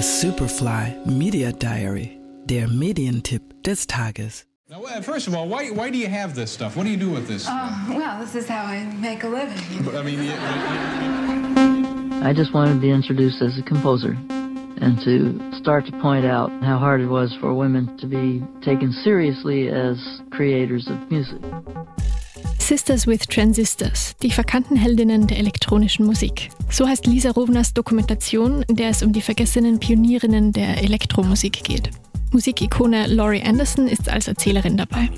Superfly Media Diary, der Medientipp des Tages. Now, uh, first of all, why, why do you have this stuff? What do you do with this? Oh, well, this is how I make a living. I mean, you- I just wanted to be introduced as a composer and to start to point out how hard it was for women to be taken seriously as creators of music. Sisters with Transistors, die verkannten Heldinnen der elektronischen Musik. So heißt Lisa Rovners Dokumentation, in der es um die vergessenen Pionierinnen der Elektromusik geht. Musikikone Laurie Anderson ist als Erzählerin dabei.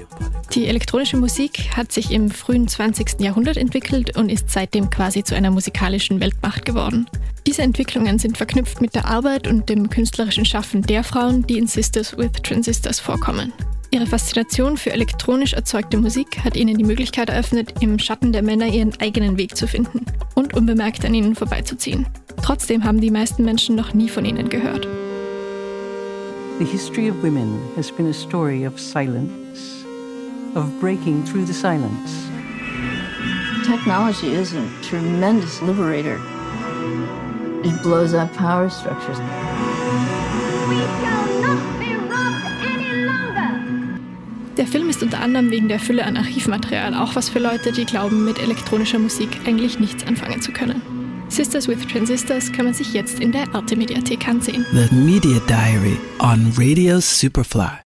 Die elektronische Musik hat sich im frühen 20. Jahrhundert entwickelt und ist seitdem quasi zu einer musikalischen Weltmacht geworden. Diese Entwicklungen sind verknüpft mit der Arbeit und dem künstlerischen Schaffen der Frauen, die in Sisters with Transistors vorkommen. Ihre Faszination für elektronisch erzeugte Musik hat ihnen die Möglichkeit eröffnet, im Schatten der Männer ihren eigenen Weg zu finden und unbemerkt an ihnen vorbeizuziehen. Trotzdem haben die meisten Menschen noch nie von ihnen gehört. The history of women has been a story of silence, of breaking through the silence. Technology is a tremendous liberator. It blows up power structures. Der Film ist unter anderem wegen der Fülle an Archivmaterial auch was für Leute, die glauben, mit elektronischer Musik eigentlich nichts anfangen zu können. Sisters with Transistors kann man sich jetzt in der Arte Mediathek ansehen. The Media Diary on Radio Superfly.